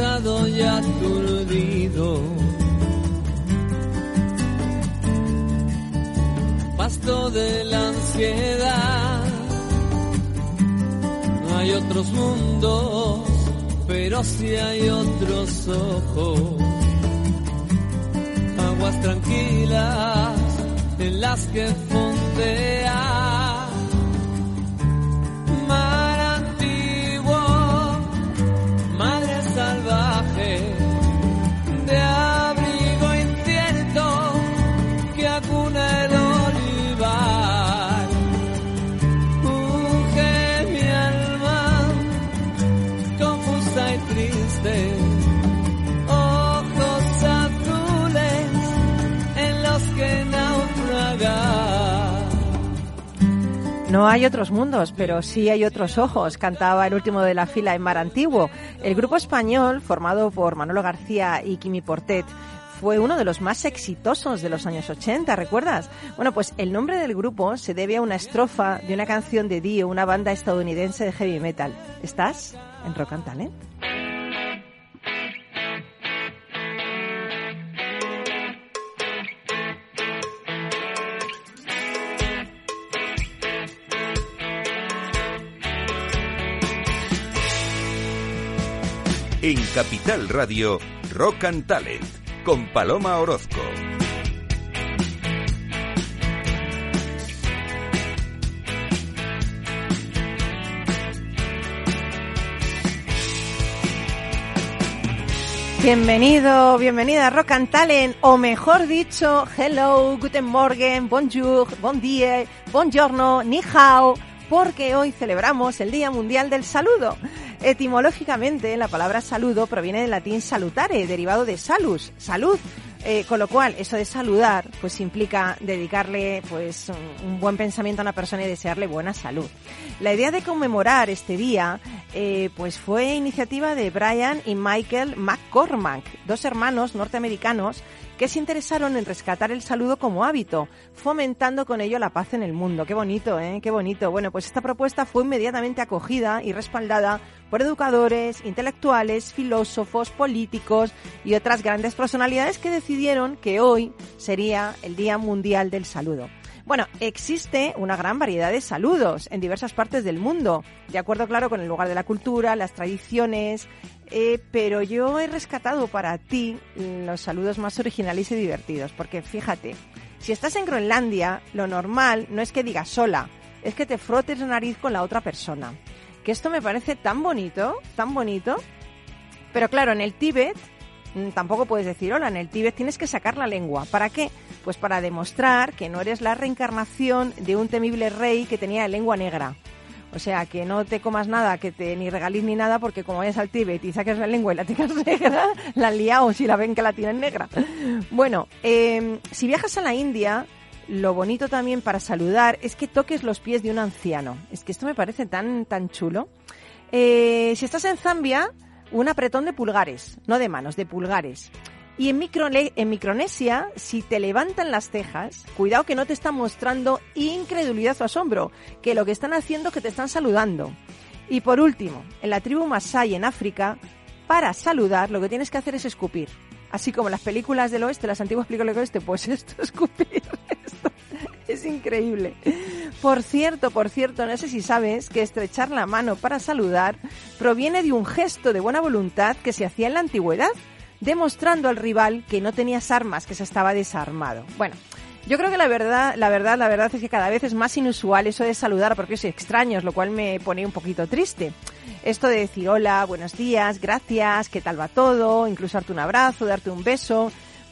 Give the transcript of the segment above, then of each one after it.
cansado y aturdido. Pasto de la ansiedad. No hay otros mundos, pero sí hay otros ojos. Aguas tranquilas en las que fondea No hay otros mundos, pero sí hay otros ojos, cantaba el último de la fila en Mar Antiguo. El grupo español, formado por Manolo García y Kimi Portet, fue uno de los más exitosos de los años 80, ¿recuerdas? Bueno, pues el nombre del grupo se debe a una estrofa de una canción de Dio, una banda estadounidense de heavy metal. ¿Estás en Rock and Talent? En Capital Radio, Rock and Talent, con Paloma Orozco. Bienvenido, bienvenida a Rock and Talent, o mejor dicho, hello, guten morgen, bonjour, bon dia, buongiorno, ni hao, porque hoy celebramos el Día Mundial del Saludo. Etimológicamente, la palabra saludo proviene del latín salutare, derivado de salus, salud. Eh, con lo cual, eso de saludar, pues implica dedicarle, pues, un, buen pensamiento a una persona y desearle buena salud. La idea de conmemorar este día, eh, pues fue iniciativa de Brian y Michael McCormack, dos hermanos norteamericanos que se interesaron en rescatar el saludo como hábito, fomentando con ello la paz en el mundo. Qué bonito, ¿eh? Qué bonito. Bueno, pues esta propuesta fue inmediatamente acogida y respaldada por educadores, intelectuales, filósofos, políticos y otras grandes personalidades que decidieron que hoy sería el Día Mundial del Saludo. Bueno, existe una gran variedad de saludos en diversas partes del mundo, de acuerdo, claro, con el lugar de la cultura, las tradiciones, eh, pero yo he rescatado para ti los saludos más originales y divertidos, porque fíjate, si estás en Groenlandia, lo normal no es que digas sola, es que te frotes la nariz con la otra persona. Que esto me parece tan bonito, tan bonito, pero claro, en el Tíbet mm, tampoco puedes decir hola, en el Tíbet tienes que sacar la lengua. ¿Para qué? Pues para demostrar que no eres la reencarnación de un temible rey que tenía lengua negra. O sea, que no te comas nada, que te ni regalís ni nada, porque como vayas al Tíbet y saques la lengua y la tengas negra, la han liado si la ven que la tienen negra. Bueno, em, si viajas a la India, lo bonito también para saludar es que toques los pies de un anciano. Es que esto me parece tan, tan chulo. Eh, si estás en Zambia, un apretón de pulgares, no de manos, de pulgares. Y en, Micronesia, si te levantan las cejas, cuidado que no te están mostrando incredulidad o asombro, que lo que están haciendo es que te están saludando. Y por último, en la tribu Masai en África, para saludar lo que tienes que hacer es escupir. Así como las películas del oeste, las antiguas películas del oeste, pues esto es escupir. Esto es increíble. Por cierto, por cierto, no sé si sabes que estrechar la mano para saludar proviene de un gesto de buena voluntad que se hacía en la antigüedad demostrando al rival que no tenías armas, que se estaba desarmado. Bueno, yo creo que la verdad, la verdad, la verdad es que cada vez es más inusual eso de saludar a propios extraños, lo cual me pone un poquito triste. Esto de decir hola, buenos días, gracias, qué tal va todo, incluso darte un abrazo, darte un beso.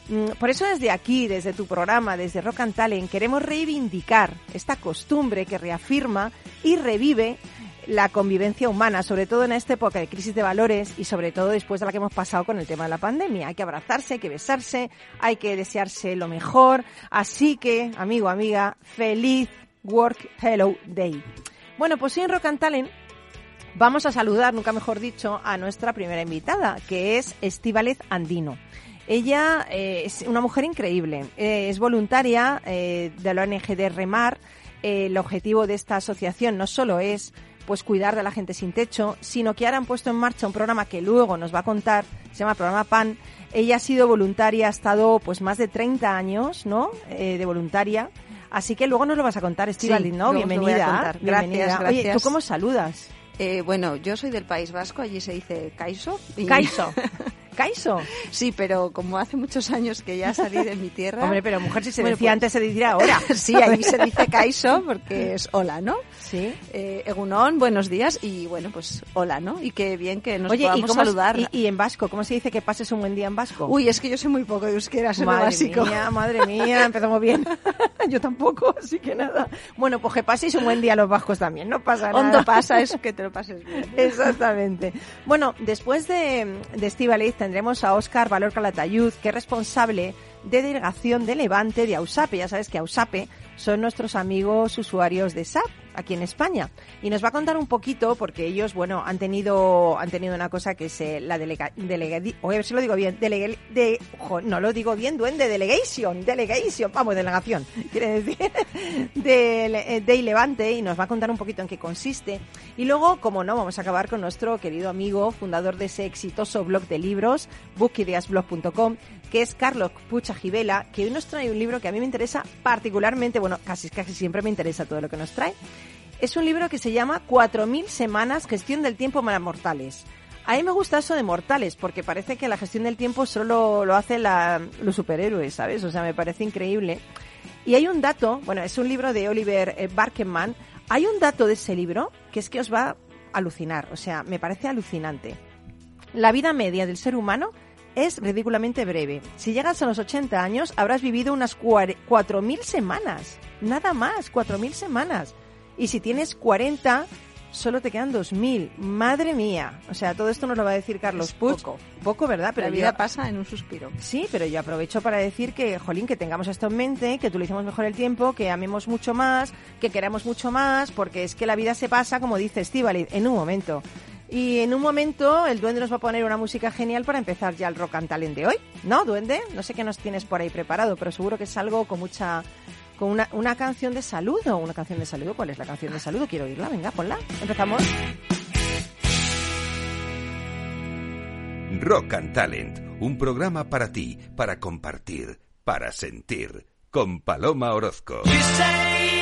Mm, por eso desde aquí, desde tu programa, desde Rock and Talent, queremos reivindicar esta costumbre que reafirma y revive la convivencia humana, sobre todo en esta época de crisis de valores y sobre todo después de la que hemos pasado con el tema de la pandemia. Hay que abrazarse, hay que besarse, hay que desearse lo mejor. Así que, amigo, amiga, feliz Work Hello Day. Bueno, pues en Rock vamos a saludar, nunca mejor dicho, a nuestra primera invitada, que es Estíbaliz Andino. Ella eh, es una mujer increíble, eh, es voluntaria eh, de la ONG de Remar. el objetivo de esta asociación no solo es pues cuidar de la gente sin techo, sino que ahora han puesto en marcha un programa que luego nos va a contar, se llama Programa PAN. Ella ha sido voluntaria, ha estado pues más de 30 años, ¿no? Eh, de voluntaria. Así que luego nos lo vas a contar, Estivali, Sí, ¿no? Bienvenida. contar. bienvenida. Gracias, Oye, ¿tú gracias. cómo saludas? Eh, bueno, yo soy del País Vasco, allí se dice Caiso. y- Caiso. Caiso. Sí, pero como hace muchos años que ya salí de mi tierra. Hombre, pero mujer, si se Bueno, decía pues- antes, se diría ahora. sí, allí se dice Caiso porque es hola, ¿no? Sí. Eh, Egunon, buenos días y bueno, pues hola, ¿no? Y qué bien que nos Oye, ¿y, podamos cómo, saludar. y, y en vasco? ¿Cómo se dice que pases un buen día en vasco? Uy, es que yo sé muy poco de euskera, soy madre básico. mía, madre mía, empezamos bien. Yo tampoco, así que nada. Bueno, pues que paséis un buen día los vascos también, no pasa nada. Hondo pasa eso que te lo pases bien. Exactamente. Bueno, después de, de tendremos a Óscar Valor Calatayud, que es responsable de delegación de Levante de AUSAPE. Ya sabes que AUSAPE son nuestros amigos usuarios de SAP aquí en España. Y nos va a contar un poquito, porque ellos, bueno, han tenido, han tenido una cosa que es eh, la delega, delega, o a ver si lo digo bien, delega, de, no lo digo bien, duende, delegation, delegation, vamos, delegación, quiere decir, de, de Levante, y nos va a contar un poquito en qué consiste. Y luego, como no, vamos a acabar con nuestro querido amigo, fundador de ese exitoso blog de libros, bookideasblog.com, que es Carlos Pucha Gibela, que hoy nos trae un libro que a mí me interesa particularmente, bueno, casi, casi siempre me interesa todo lo que nos trae. Es un libro que se llama 4.000 semanas, gestión del tiempo para mortales. A mí me gusta eso de mortales, porque parece que la gestión del tiempo solo lo hacen los superhéroes, ¿sabes? O sea, me parece increíble. Y hay un dato, bueno, es un libro de Oliver eh, Barkenman. Hay un dato de ese libro que es que os va a alucinar, o sea, me parece alucinante. La vida media del ser humano es ridículamente breve. Si llegas a los 80 años, habrás vivido unas cuare- 4.000 semanas. Nada más, 4.000 semanas. Y si tienes 40, solo te quedan 2.000. Madre mía. O sea, todo esto nos lo va a decir Carlos Es poco. Poco, ¿verdad? Pero la yo- vida pasa en un suspiro. Sí, pero yo aprovecho para decir que, jolín, que tengamos esto en mente, que utilicemos mejor el tiempo, que amemos mucho más, que queramos mucho más, porque es que la vida se pasa, como dice Estíbaliz, en un momento. Y en un momento el duende nos va a poner una música genial para empezar ya el rock and talent de hoy. ¿No, duende? No sé qué nos tienes por ahí preparado, pero seguro que es algo con mucha... con una, una canción de saludo. ¿Una canción de saludo? ¿Cuál es la canción de saludo? Quiero oírla. Venga, ponla. Empezamos. Rock and Talent, un programa para ti, para compartir, para sentir, con Paloma Orozco. You say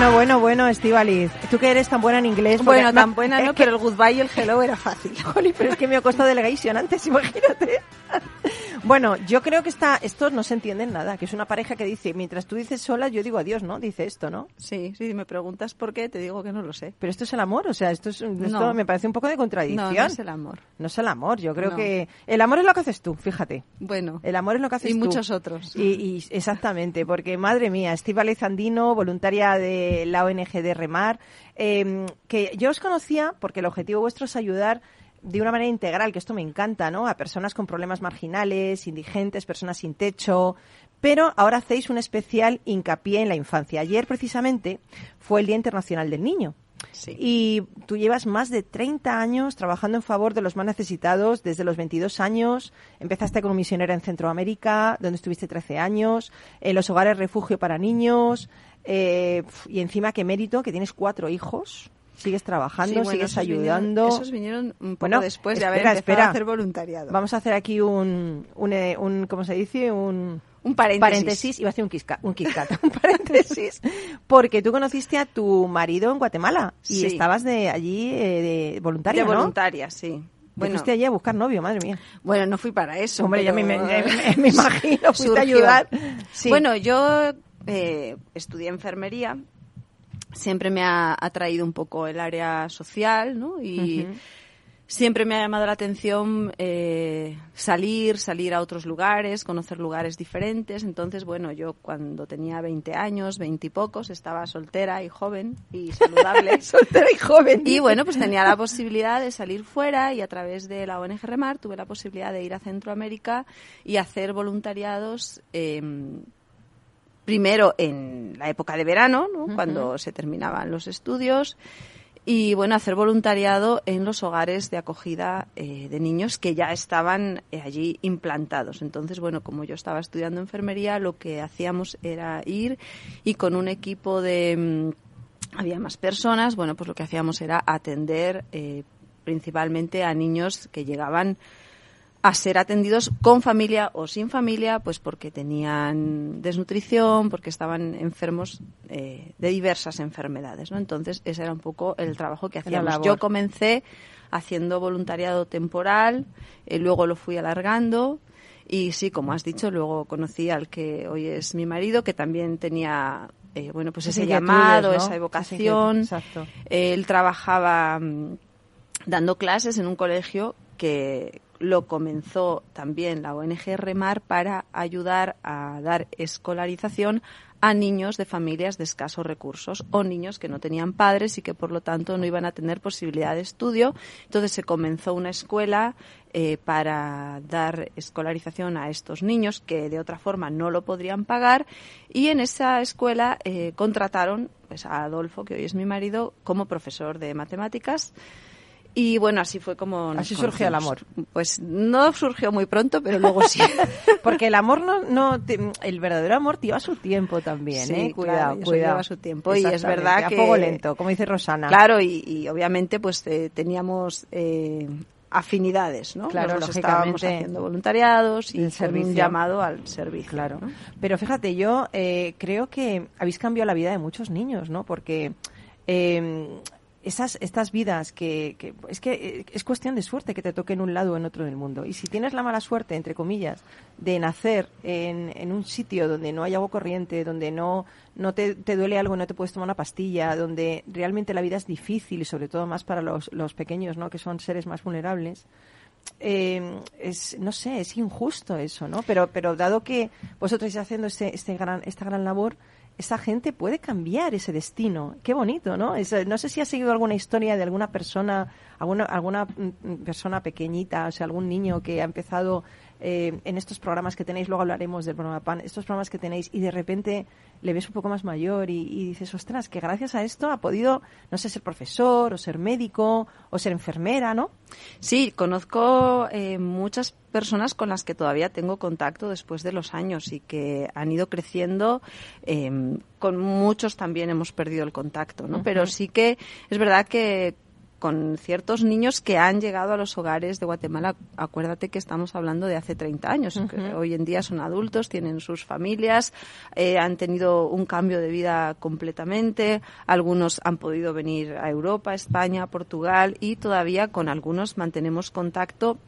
Bueno, bueno, bueno, Estivaliz. Tú que eres tan buena en inglés. Bueno, tan buena no, pero el goodbye y el hello era fácil. Jolín, pero es que me ha costado delegation antes, imagínate. Bueno, yo creo que está, estos no se entienden nada, que es una pareja que dice, mientras tú dices sola, yo digo adiós, ¿no? Dice esto, ¿no? Sí, sí, si me preguntas por qué, te digo que no lo sé. Pero esto es el amor, o sea, esto, es, esto No. me parece un poco de contradicción. No, no es el amor. No es el amor, yo creo No. que el amor es lo que haces tú, fíjate. Bueno, El amor es lo que haces y tú. muchos otros. Y, y- exactamente, porque madre mía, Estíbaliz Andino, voluntaria de la ONG de Remar, eh, que yo os conocía porque el objetivo vuestro es ayudar de una manera integral, que esto me encanta, ¿no? A personas con problemas marginales, indigentes, personas sin techo, pero ahora hacéis un especial hincapié en la infancia. Ayer precisamente fue el Día Internacional del Niño. Sí. Y tú llevas más de 30 años trabajando en favor de los más necesitados desde los 22 años. Empezaste como misionera en Centroamérica, donde estuviste 13 años, en los hogares refugio para niños. eh, y encima, qué mérito, que tienes cuatro hijos. Sigues trabajando, Sí, bueno, sigues esos ayudando. Vinieron, esos vinieron un poco Bueno, después de haber empezado espera. a hacer voluntariado. Vamos a hacer aquí un, un, eh, un ¿cómo se dice? Un, Un paréntesis. paréntesis, iba a hacer un Kit Kat, un, Kit Kat, un paréntesis, porque tú conociste a tu marido en Guatemala y Sí. estabas de allí eh, de voluntaria, de ¿no? voluntaria, sí. Bueno, fuiste allí a buscar novio, madre mía. bueno, no fui para eso. Hombre, ya me, pero- me- me- imagino, fuiste a ayudar. Sí. Bueno, yo eh, estudié enfermería. Siempre me ha atraído un poco el área social, ¿no? Y siempre me ha llamado la atención eh, salir, salir a otros lugares, conocer lugares diferentes. Entonces, bueno, yo cuando tenía 20 años, 20 y pocos, estaba soltera y joven y saludable. soltera y joven. Y bueno, pues tenía la posibilidad de salir fuera y a través de la ONG Remar tuve la posibilidad de ir a Centroamérica y hacer voluntariados. eh, primero en la época de verano, ¿no? cuando se terminaban los estudios, y bueno, hacer voluntariado en los hogares de acogida eh, de niños que ya estaban eh, allí implantados. Entonces, bueno, como yo estaba estudiando enfermería, lo que hacíamos era ir y con un equipo de mm, había más personas, bueno, pues lo que hacíamos era atender eh, principalmente a niños que llegaban a ser atendidos con familia o sin familia, pues porque tenían desnutrición, porque estaban enfermos eh, de diversas enfermedades, ¿no? Entonces ese era un poco el trabajo que hacíamos. Yo comencé haciendo voluntariado temporal, eh, luego lo fui alargando y sí, como has dicho, luego conocí al que hoy es mi marido, que también tenía eh, bueno, pues ese llamado, ¿no? esa evocación. exacto. Él trabajaba mm, dando clases en un colegio que lo comenzó también la ONG Remar para ayudar a dar escolarización a niños de familias de escasos recursos o niños que no tenían padres y que por lo tanto no iban a tener posibilidad de estudio. Entonces se comenzó una escuela eh, para dar escolarización a estos niños que de otra forma no lo podrían pagar y en esa escuela eh, contrataron pues, a Adolfo, que hoy es mi marido, como profesor de matemáticas. Y bueno, así fue como... nos Así surgió el conocimos. Pues no surgió muy pronto, pero luego sí. Porque el amor no, no te- el verdadero amor lleva su tiempo también, Sí, ¿eh? claro, Cuidado, eso cuidado. lleva su tiempo, y es verdad a que- fuego lento, como dice Rosana. Claro, y, y obviamente pues eh, teníamos eh, afinidades, ¿no? Claro, lógicamente. estábamos haciendo voluntariados y servicio. un llamado al servicio. Claro. ¿no? Pero fíjate, yo eh, creo que habéis cambiado la vida de muchos niños, ¿no? Porque eh, esas, estas vidas que, que- es que eh, es cuestión de suerte que te toque en un lado o en otro del mundo. Y si tienes la mala suerte, entre comillas, de nacer en, en un sitio donde no hay agua corriente, donde no, no te, te duele algo no te puedes tomar una pastilla, donde realmente la vida es difícil y sobre todo más para los, los pequeños, ¿no? Que son seres más vulnerables eh, es no sé es injusto eso no pero pero dado que vosotros estáis haciendo este, este gran esta gran labor esa gente puede cambiar ese destino. Qué bonito no eh, no sé si has seguido alguna historia de alguna persona alguna alguna mm, persona pequeñita o sea algún niño que ha empezado eh, en estos programas que tenéis luego hablaremos del programa pan estos programas que tenéis y de repente le ves un poco más mayor y, y dices ostras que gracias a esto ha podido no sé ser profesor o ser médico o ser enfermera no Sí, conozco eh, muchas personas con las que todavía tengo contacto después de los años y que han ido creciendo. eh, con muchos también hemos perdido el contacto, ¿no? Pero sí que es verdad que con ciertos niños que han llegado a los hogares de Guatemala. Acuérdate que estamos hablando de hace 30 años. que hoy en día son adultos, tienen sus familias, eh, han tenido un cambio de vida completamente. Algunos han podido venir a Europa, España, Portugal y todavía con algunos mantenemos contacto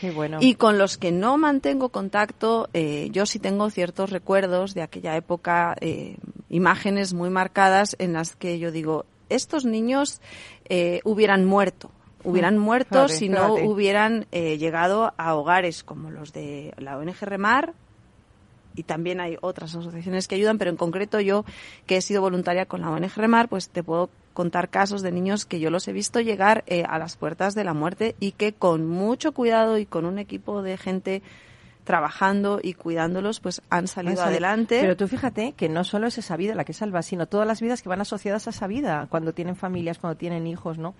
Qué bueno. y con los que no mantengo contacto, eh, yo sí tengo ciertos recuerdos de aquella época, eh, imágenes muy marcadas en las que yo digo, estos niños eh, hubieran muerto. Hubieran muerto fíjate, si no hubieran eh, llegado a hogares como los de la ONG Remar. Y también hay otras asociaciones que ayudan, pero en concreto yo, que he sido voluntaria con la ONG Remar, pues te puedo contar casos de niños que yo los he visto llegar eh, a las puertas de la muerte y que con mucho cuidado y con un equipo de gente trabajando y cuidándolos, pues han salido adelante. Pero tú fíjate que no solo es esa vida la que salva, sino todas las vidas que van asociadas a esa vida, cuando tienen familias, cuando tienen hijos, ¿no?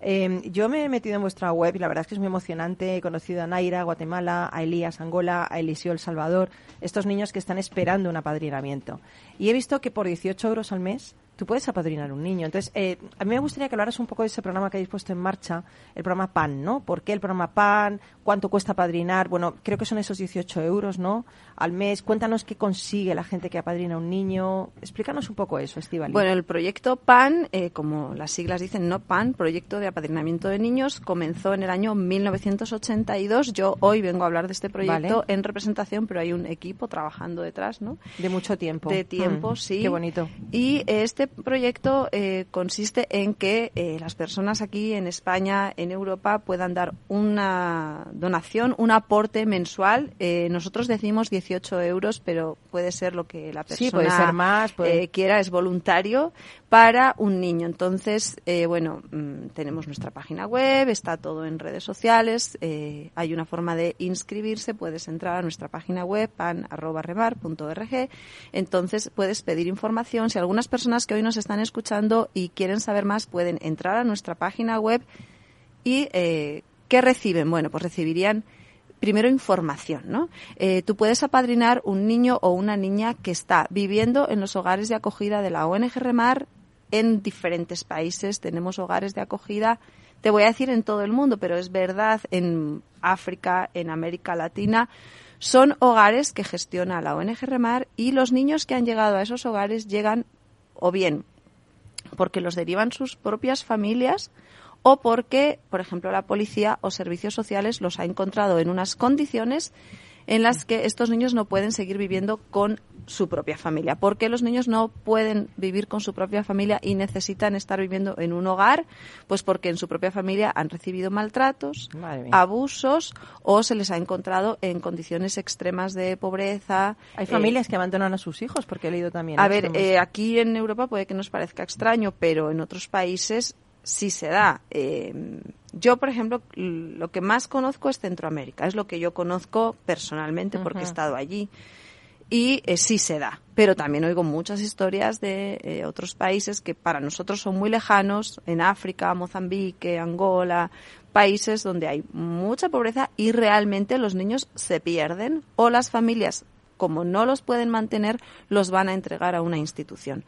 Eh, yo me he metido en vuestra web y la verdad es que es muy emocionante. He conocido a Naira, Guatemala, a Elías, Angola, a Eliseo, El Salvador, estos niños que están esperando un apadrinamiento. Y he visto que por 18 euros al mes tú puedes apadrinar un niño. Entonces, eh, a mí me gustaría que hablaras un poco de ese programa que habéis puesto en marcha, el programa PAN, ¿no? ¿Por qué el programa PAN? ¿Cuánto cuesta apadrinar? Bueno, creo que son esos 18 euros, ¿no? Al mes. Cuéntanos qué consigue la gente que apadrina un niño. Explícanos un poco eso, Estivali. Bueno, el proyecto PAN, eh, como las siglas dicen, no PAN, Proyecto de Apadrinamiento de Niños, comenzó en el año 1982. Yo hoy vengo a hablar de este proyecto Vale. en representación, pero hay un equipo trabajando detrás, ¿no? de mucho tiempo. De tiempo, Mm, sí. Qué bonito. Y este proyecto eh, consiste en que eh, las personas aquí en España, en Europa, puedan dar una donación, un aporte mensual. Eh, nosotros decimos 18 euros, pero puede ser lo que la persona Sí, puede ser más, puede- eh, quiera, es voluntario para un niño. Entonces, eh, bueno, mm, tenemos nuestra página web, está todo en redes sociales, eh, hay una forma de inscribirse, puedes entrar a nuestra página web pan@remar.org. Entonces, puedes pedir información. Si algunas personas que hoy nos están escuchando y quieren saber más, pueden entrar a nuestra página web y eh, ¿qué reciben? Bueno, pues recibirían primero información, ¿no? Eh, tú puedes apadrinar un niño o una niña que está viviendo en los hogares de acogida de la ONG Remar en diferentes países. Tenemos hogares de acogida, te voy a decir en todo el mundo, pero es verdad, en África, en América Latina. Son hogares que gestiona la ONG Remar y los niños que han llegado a esos hogares llegan o bien porque los derivan sus propias familias o porque, por ejemplo, la policía o servicios sociales los ha encontrado en unas condiciones en las que estos niños no pueden seguir viviendo con su propia familia. ¿Por qué los niños no pueden vivir con su propia familia y necesitan estar viviendo en un hogar? Pues porque en su propia familia han recibido maltratos, abusos o se les ha encontrado en condiciones extremas de pobreza. Hay eh, familias que abandonan a sus hijos, porque he leído también. a ver, eh, aquí en Europa puede que nos parezca extraño, pero en otros países sí se da. Eh, yo, por ejemplo, lo que más conozco es Centroamérica. Es lo que yo conozco personalmente porque he estado allí. Y eh, sí se da. Pero también oigo muchas historias de eh, otros países que para nosotros son muy lejanos, en África, Mozambique, Angola, países donde hay mucha pobreza y realmente los niños se pierden o las familias, como no los pueden mantener, los van a entregar a una institución.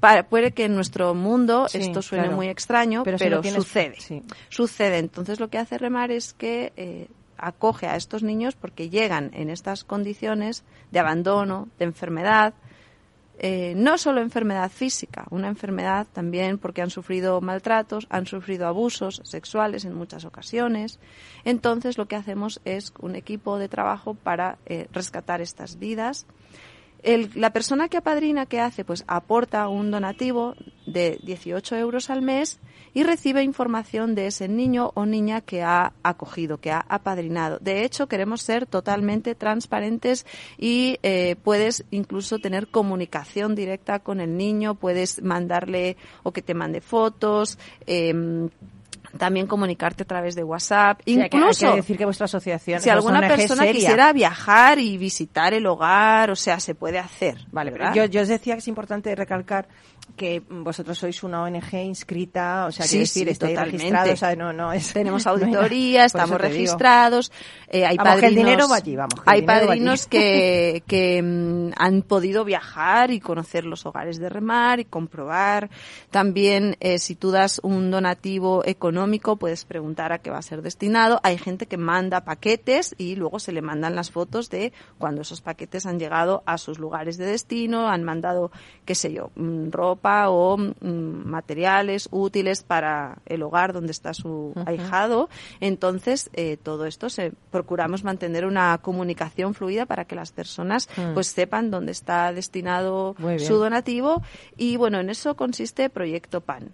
Para- puede que en nuestro mundo Sí, esto suene claro. muy extraño, Pero pero, si no tienes- sucede. sí. Sucede. Entonces lo que hace Remar es que eh, acoge a estos niños porque llegan en estas condiciones de abandono, de enfermedad, eh, no solo enfermedad física, una enfermedad también porque han sufrido maltratos, han sufrido abusos sexuales en muchas ocasiones. Entonces lo que hacemos es un equipo de trabajo para eh, rescatar estas vidas. El- la persona que apadrina, ¿qué hace? Pues aporta un donativo de 18 euros al mes y recibe información de ese niño o niña que ha acogido, que ha apadrinado. De hecho, queremos ser totalmente transparentes y eh, puedes incluso tener comunicación directa con el niño, puedes mandarle o que te mande fotos. em, también comunicarte a través de WhatsApp. Sí, Incluso hay que decir que vuestra asociación si alguna ONG persona seria. quisiera viajar y visitar el hogar, o sea, se puede hacer. Vale, ¿verdad? yo, yo os decía que es importante recalcar que vosotros sois una ONG inscrita, o sea, Sí, decir, sí, estáis registrados, o sea, no, no es... Tenemos auditoría, estamos registrados, eh, hay Vamos, que el padrinos, dinero va allí, vamos, que hay padrinos que, que mm, han podido viajar y conocer los hogares de remar y comprobar. También, eh, si tú das un donativo económico, puedes preguntar a qué va a ser destinado. Hay gente que manda paquetes y luego se le mandan las fotos de cuando esos paquetes han llegado a sus lugares de destino, han mandado, qué sé yo, mm, ropa o mm, materiales útiles para el hogar donde está su ahijado. Entonces, eh, todo esto se procuramos mantener una comunicación fluida para que las personas Mm. pues sepan dónde está destinado su donativo y bueno, en eso consiste Proyecto PAN.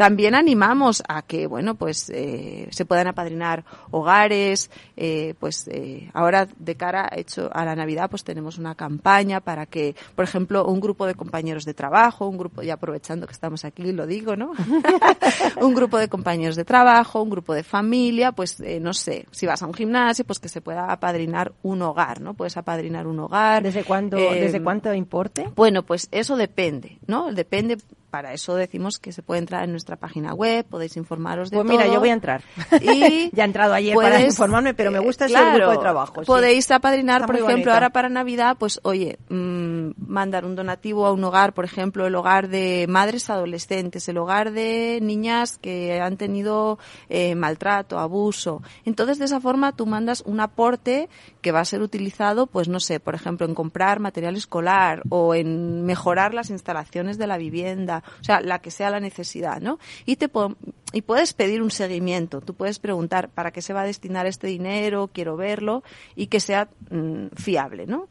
También animamos a que, bueno, pues eh, se puedan apadrinar hogares, eh, pues eh, ahora de cara hecho a la Navidad, pues tenemos una campaña para que, por ejemplo, un grupo de compañeros de trabajo, un grupo, ya aprovechando que estamos aquí, lo digo, ¿no? un grupo de compañeros de trabajo, un grupo de familia, pues eh, no sé, si vas a un gimnasio, pues que se pueda apadrinar un hogar, ¿no? Puedes apadrinar un hogar. ¿Desde cuándo, Eh, desde cuánto importe? bueno, pues eso depende, ¿no? Depende, para eso decimos que se puede entrar en nuestra página web, podéis informaros de Pues mira, todo. yo voy a entrar. Y ya he entrado ayer para informarme, pero me eh, gusta ese claro, grupo de trabajo. sí. Podéis apadrinar, Está por ejemplo, bonito. ahora para Navidad, pues oye, mm, mandar un donativo a un hogar, por ejemplo, el hogar de madres adolescentes, el hogar de niñas que han tenido eh, maltrato, abuso. Entonces, de esa forma, tú mandas un aporte que va a ser utilizado, pues no sé, por ejemplo, en comprar material escolar o en mejorar las instalaciones de la vivienda, o sea, la que sea la necesidad, ¿no? Y te y puedes pedir un seguimiento. Tú puedes preguntar para qué se va a destinar este dinero, quiero verlo y que sea mm, fiable, ¿no?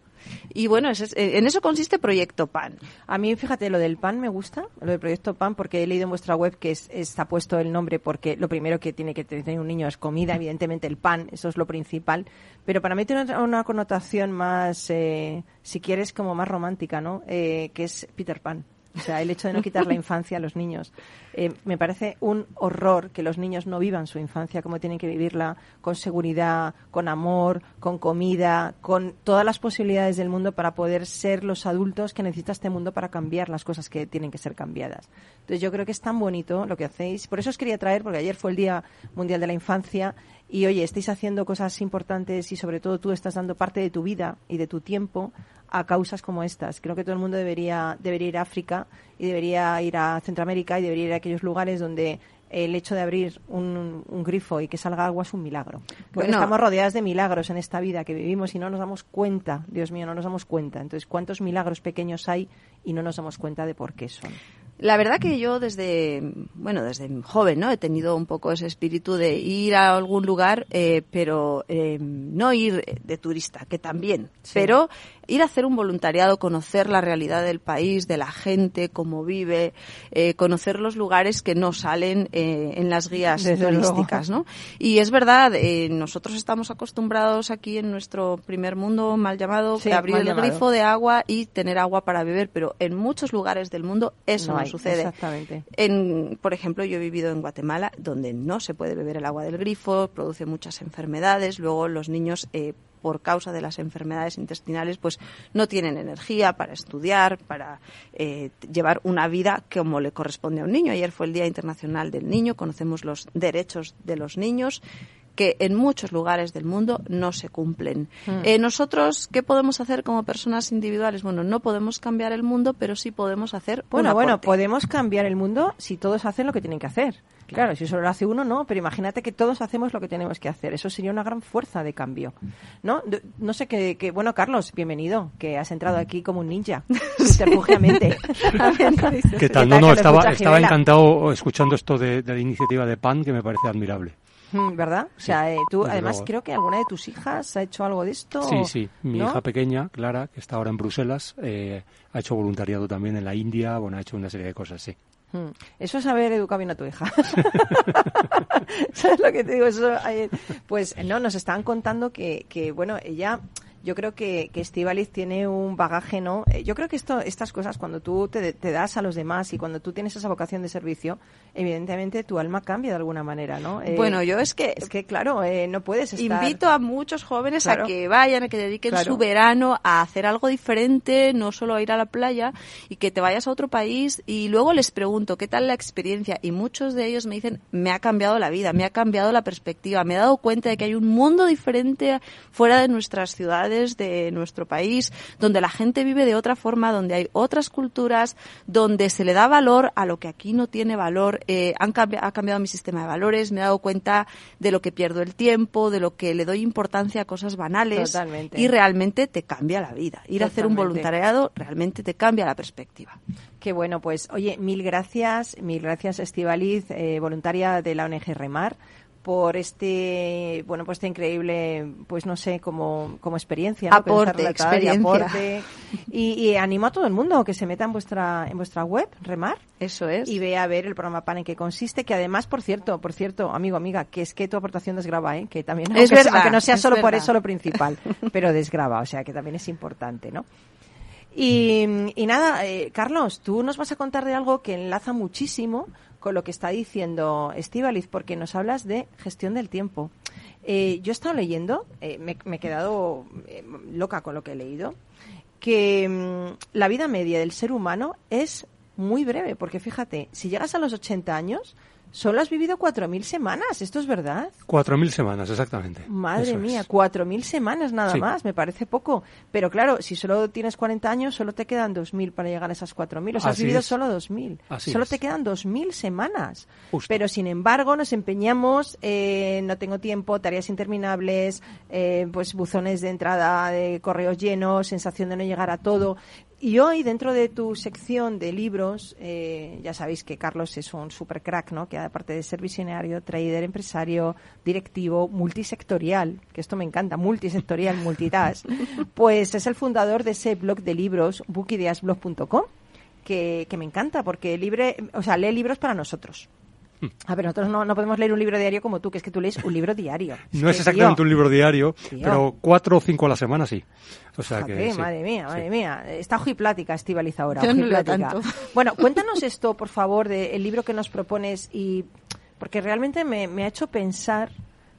Y bueno, en eso consiste Proyecto PAN. A mí, fíjate, lo del pan me gusta, lo del proyecto pan, porque he leído en vuestra web que es- está puesto el nombre porque lo primero que tiene que tener un niño es comida, evidentemente el pan, eso es lo principal. Pero para mí tiene una, una connotación más, eh, si quieres, como más romántica, ¿no? Eh, que es Peter Pan. O sea, el hecho de no quitar la infancia a los niños. Eh, me parece un horror que los niños no vivan su infancia como tienen que vivirla, con seguridad, con amor, con comida, con todas las posibilidades del mundo para poder ser los adultos que necesita este mundo para cambiar las cosas que tienen que ser cambiadas. Entonces yo creo que es tan bonito lo que hacéis. Por eso os quería traer, porque ayer fue el Día Mundial de la Infancia y oye, estáis haciendo cosas importantes y sobre todo tú estás dando parte de tu vida y de tu tiempo a causas como estas. Creo que todo el mundo debería, debería ir a África y debería ir a Centroamérica y debería ir a aquellos lugares donde el hecho de abrir un, un grifo y que salga agua es un milagro. Bueno. estamos rodeadas de milagros en esta vida que vivimos y no nos damos cuenta, Dios mío, no nos damos cuenta. Entonces, ¿cuántos milagros pequeños hay y no nos damos cuenta de por qué son? La verdad que yo desde, bueno, desde joven, ¿no? He tenido un poco ese espíritu de ir a algún lugar, eh, pero eh, no ir de turista, que también, pero ir a hacer un voluntariado, conocer la realidad del país, de la gente, cómo vive, eh, conocer los lugares que no salen eh, en las guías Desde turísticas, ¿no? Y es verdad, eh, nosotros estamos acostumbrados aquí en nuestro primer mundo mal llamado Sí, a abrir el llamado. grifo de agua y tener agua para beber, pero en muchos lugares del mundo eso no, hay, sucede. Exactamente. En, por ejemplo, yo he vivido en Guatemala, donde no se puede beber el agua del grifo, produce muchas enfermedades. Luego los niños, eh, por causa de las enfermedades intestinales, pues no tienen energía para estudiar, para eh, llevar una vida como le corresponde a un niño. Ayer fue el Día Internacional del Niño, conocemos los derechos de los niños que en muchos lugares del mundo no se cumplen. Mm. Eh, nosotros, ¿qué podemos hacer como personas individuales? Bueno, no podemos cambiar el mundo, pero sí podemos hacer un Bueno, bueno, podemos cambiar el mundo si todos hacen lo que tienen que hacer. Claro, si solo lo hace uno, no, pero imagínate que todos hacemos lo que tenemos que hacer. Eso sería una gran fuerza de cambio. ¿No? No sé qué. qué- bueno, Carlos, bienvenido, que has entrado aquí como un ninja, subterfugiamente. ¿Qué tal? No, no, estaba, estaba encantado escuchando esto de, de la iniciativa de PAN, que me parece admirable. Mm, ¿Verdad? O sea, eh, tú, desde además, luego. creo que alguna de tus hijas ha hecho algo de esto. Sí, sí. Mi ¿no? hija pequeña, Clara, que está ahora en Bruselas, eh, ha hecho voluntariado también en la India, bueno, ha hecho una serie de cosas, sí. Mm. Eso es haber educado bien a tu hija. ¿Sabes lo que te digo? Eso, eh, pues no, nos estaban contando que, que, bueno, ella yo creo que, que Estíbaliz tiene un bagaje, ¿no? Eh, Yo creo que esto, estas cosas, cuando tú te, te das a los demás y cuando tú tienes esa vocación de servicio, evidentemente tu alma cambia de alguna manera, ¿no? Eh, Bueno, yo es que Es que, claro, eh, no puedes estar... Invito a muchos jóvenes Claro. a que vayan, a que dediquen Claro. su verano a hacer algo diferente, no solo a ir a la playa, y que te vayas a otro país. Y luego les pregunto, ¿qué tal la experiencia? Y muchos de ellos me dicen, me ha cambiado la vida, me ha cambiado la perspectiva, me he dado cuenta de que hay un mundo diferente fuera de nuestras ciudades, de nuestro país, donde la gente vive de otra forma, donde hay otras culturas, donde se le da valor a lo que aquí no tiene valor. Eh, han cambi- ha cambiado mi sistema de valores, me he dado cuenta de lo que pierdo el tiempo, de lo que le doy importancia a cosas banales. Totalmente. Y realmente te cambia la vida. Ir a hacer un voluntariado realmente te cambia la perspectiva. Qué bueno, pues oye, mil gracias, mil gracias Estivaliz, eh, voluntaria de la ONG Remar, por este, bueno, pues este increíble, pues no sé, como, como experiencia, Aporte, relatado, y experiencia. aporte. Y, y animo a todo el mundo que se meta en vuestra, en vuestra web, Remar, Eso es. y vea a ver el programa PAN en qué consiste, que además, por cierto, por cierto, amigo, amiga, que es que tu aportación desgraba, ¿eh? que también, Es aunque, verdad, aunque no sea es solo por eso lo principal, pero desgraba, o sea que también es importante, ¿no? Y, y nada, eh, Carlos, tú nos vas a contar de algo que enlaza muchísimo con lo que está diciendo Estíbaliz, porque nos hablas de gestión del tiempo. Eh, yo he estado leyendo, eh, me, he quedado eh, loca con lo que he leído, que mm, la vida media del ser humano es muy breve, porque fíjate, si llegas a los 80 años, solo has vivido 4.000 semanas, ¿esto es verdad? Cuatro mil semanas, exactamente. Madre Eso es. mía, cuatro mil semanas nada Sí. más, me parece poco. Pero claro, si solo tienes 40 años, solo te quedan 2.000 para llegar a esas 4.000. O sea, has vivido es. solo 2.000. Así Solo es. te quedan 2.000 semanas. Justo. Pero sin embargo, nos empeñamos, eh, no tengo tiempo, tareas interminables, eh, pues buzones de entrada de correos llenos, sensación de no llegar a todo. Y hoy, dentro de tu sección de libros, eh, ya sabéis que Carlos es un super crack, ¿no? Que aparte de ser visionario, trader, empresario, directivo, multisectorial, que esto me encanta, multisectorial, multitask, pues es el fundador de ese blog de libros, bookideasblog.com, que, que me encanta porque libre, o sea, lee libros para nosotros. A ver, nosotros no, no podemos leer un libro diario como tú, que es que tú lees un libro diario. No es exactamente tío, un libro diario, Tío. pero cuatro o cinco a la semana sí. O sea que sí. madre mía, Sí. madre mía. Está ojiplática, Estivaliz ahora. Yo no tanto. Bueno, cuéntanos esto, por favor, del libro que nos propones y porque realmente me, me ha hecho pensar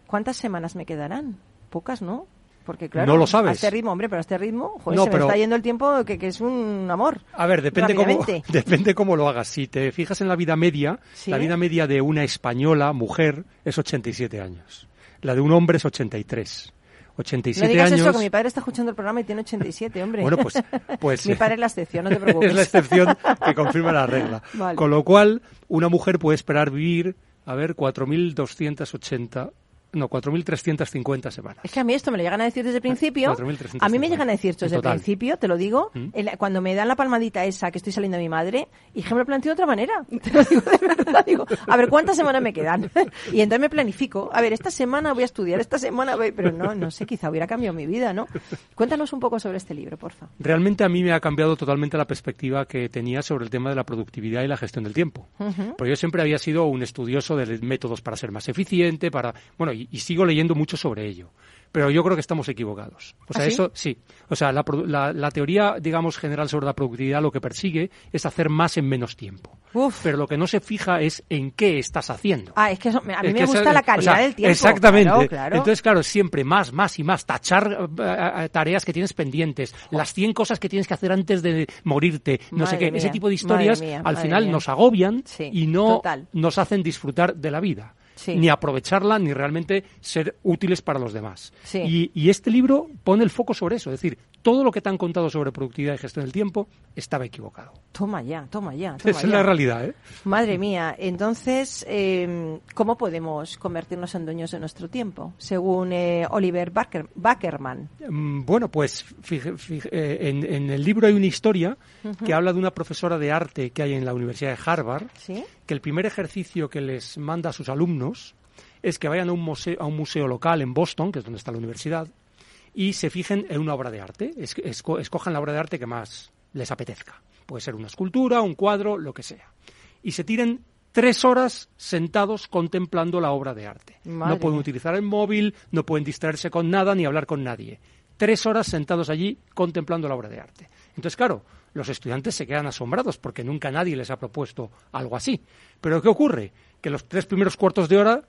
cuántas semanas me quedarán. Pocas, ¿no? Porque claro, No lo sabes. a este ritmo, hombre, pero a este ritmo, joder, No, se pero- me está yendo el tiempo que, que es un amor. A ver, depende cómo, depende cómo lo hagas. Si te fijas en la vida media, Sí. la vida media de una española, mujer, es 87 años. La de un hombre es 83. No 87 digas años. eso, que mi padre está escuchando el programa y tiene 87, hombre. Bueno, pues, pues mi padre es la excepción, no te preocupes. es la excepción que confirma la regla. Vale. Con lo cual, una mujer puede esperar vivir, a ver, 4.280, no, 4.350 semanas. Es que a mí esto me lo llegan a decir desde el principio. 4.350. A mí me llegan a decir esto desde el principio, te lo digo. ¿Mm? en la- cuando me dan la palmadita esa que estoy saliendo de mi madre, y que me lo planteo de otra manera. Te lo digo de verdad. Digo, a ver, ¿cuántas semanas me quedan? Y entonces me planifico. A ver, esta semana voy a estudiar, esta semana voy... Pero no, no sé, quizá hubiera cambiado mi vida, ¿no? Cuéntanos un poco sobre este libro, porfa. Realmente a mí me ha cambiado totalmente la perspectiva que tenía sobre el tema de la productividad y la gestión del tiempo. Porque yo siempre había sido un estudioso de métodos para ser más eficiente, para bueno, y, y sigo leyendo mucho sobre ello. Pero yo creo que estamos equivocados. O sea, ¿Ah, sí? eso sí. O sea, la, la- la teoría, digamos, general sobre la productividad lo que persigue es hacer más en menos tiempo. Uf. Pero lo que no se fija es en qué estás haciendo. Ah, es que eso- a mí Es me gusta esa- la calidad o sea, del tiempo. Exactamente. Claro, claro. Entonces, claro, siempre más, más y más. Tachar eh, eh, tareas que tienes pendientes, las 100 cosas que tienes que hacer antes de morirte, no sé qué. Ese tipo de historias mía, al final mía. nos agobian Sí, y no total. nos hacen disfrutar de la vida. Sí. Ni aprovecharla, ni realmente ser útiles para los demás. Sí. Y, y este libro pone el foco sobre eso. Es decir, todo lo que te han contado sobre productividad y gestión del tiempo estaba equivocado. Toma ya, toma ya. Toma Esa es la realidad, ¿eh? Madre mía, entonces, eh, ¿cómo podemos convertirnos en dueños de nuestro tiempo? Según eh, Oliver Baker- Backerman. Mm, Bueno, pues fije- fije- eh, en, en el libro hay una historia que habla de una profesora de arte que hay en la Universidad de Harvard, ¿Sí? que el primer ejercicio que les manda a sus alumnos es que vayan a un museo, a un museo local en Boston, que es donde está la universidad, y se fijen en una obra de arte, Es- esco- escojan la obra de arte que más les apetezca. Puede ser una escultura, un cuadro, lo que sea. Y se tiren tres horas sentados contemplando la obra de arte. Madre no pueden utilizar el móvil, no pueden distraerse con nada ni hablar con nadie. tres horas sentados allí contemplando la obra de arte. Entonces, claro, los estudiantes se quedan asombrados porque nunca nadie les ha propuesto algo así. Pero ¿qué ocurre? Que los tres primeros cuartos de hora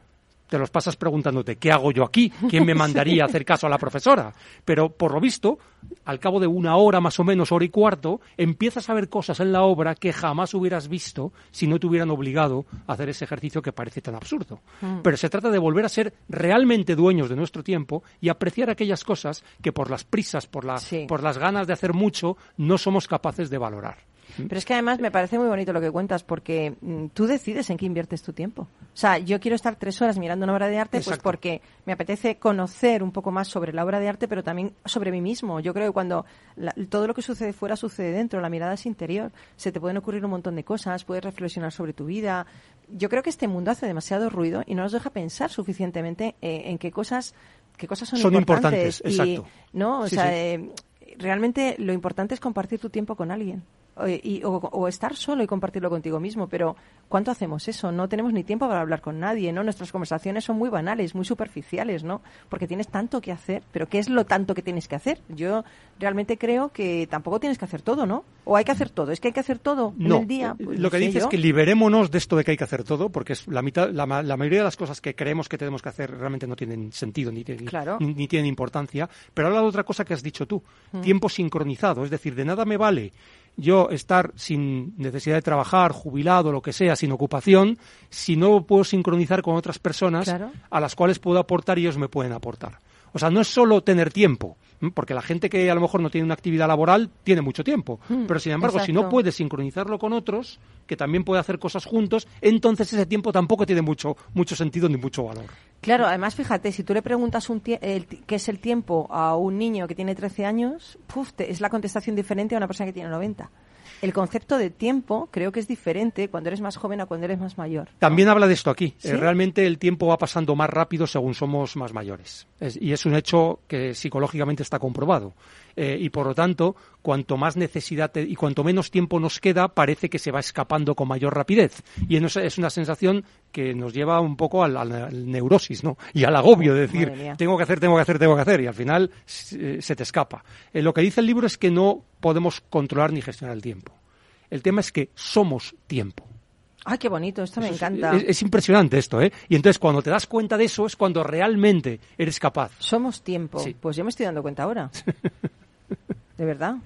te los pasas preguntándote qué hago yo aquí, quién me mandaría a hacer caso a la profesora. Pero por lo visto, al cabo de una hora más o menos, hora y cuarto, empiezas a ver cosas en la obra que jamás hubieras visto si no te hubieran obligado a hacer ese ejercicio que parece tan absurdo. Pero se trata de volver a ser realmente dueños de nuestro tiempo y apreciar aquellas cosas que por las prisas, por, la, Sí. por las ganas de hacer mucho, no somos capaces de valorar. Pero es que además me parece muy bonito lo que cuentas porque mm, tú decides en qué inviertes tu tiempo. O sea, yo quiero estar tres horas mirando una obra de arte pues porque me apetece conocer un poco más sobre la obra de arte, pero también sobre mí mismo. Yo creo que cuando la- todo lo que sucede fuera sucede dentro, la mirada es interior. Se te pueden ocurrir un montón de cosas, puedes reflexionar sobre tu vida. Yo creo que este mundo hace demasiado ruido y no nos deja pensar suficientemente eh, en qué cosas qué cosas son, Son importantes, y, exacto. no, o Sí, sea, sí. eh, realmente lo importante es compartir tu tiempo con alguien. O, y- o- o estar solo y compartirlo contigo mismo, pero ¿cuánto hacemos eso? No tenemos ni tiempo para hablar con nadie, ¿no? Nuestras conversaciones son muy banales, muy superficiales, ¿no? Porque tienes tanto que hacer, pero ¿qué es lo tanto que tienes que hacer? Yo realmente creo que tampoco tienes que hacer todo, ¿no? O hay que hacer todo, es que hay que hacer todo No, en el día. Pues lo no que sé dice es que liberémonos de esto de que hay que hacer todo, porque es la, mitad, la, la mayoría de las cosas que creemos que tenemos que hacer realmente no tienen sentido ni, tienen- Claro. ni, ni tienen importancia. Pero habla de otra cosa que has dicho tú, Mm. tiempo sincronizado, es decir, de nada me vale yo estar sin necesidad de trabajar, jubilado, lo que sea, sin ocupación, si no puedo sincronizar con otras personas Claro. a las cuales puedo aportar y ellos me pueden aportar. O sea, no es solo tener tiempo, porque la gente que a lo mejor no tiene una actividad laboral tiene mucho tiempo, Mm, pero sin embargo, si no puedes sincronizarlo con otros, que también puede hacer cosas juntos, entonces ese tiempo tampoco tiene mucho, mucho sentido ni mucho valor. Claro, además, fíjate, si tú le preguntas un el qué es el tiempo a un niño que tiene 13 años, puf, te- es la contestación diferente a una persona que tiene 90. El concepto de tiempo creo que es diferente cuando eres más joven a cuando eres más mayor. También habla de esto aquí. ¿Sí? Eh, realmente el tiempo va pasando más rápido según somos más mayores. Es- y es un hecho que psicológicamente está comprobado. Eh, y por lo tanto, cuanto más necesidad te- y cuanto menos tiempo nos queda, parece que se va escapando con mayor rapidez. Y es una sensación que nos lleva un poco al, neurosis, ¿no? Y al agobio de decir, tengo que hacer, tengo que hacer, tengo que hacer. Y al final se, se te escapa. Eh, lo que dice el libro es que no podemos controlar ni gestionar el tiempo. El tema es que somos tiempo. Ay, qué bonito, esto me Eso es- encanta. Es, es impresionante esto, ¿eh? Y entonces cuando te das cuenta de eso es cuando realmente eres capaz. Somos tiempo. Sí. Pues yo me estoy dando cuenta ahora. De verdad.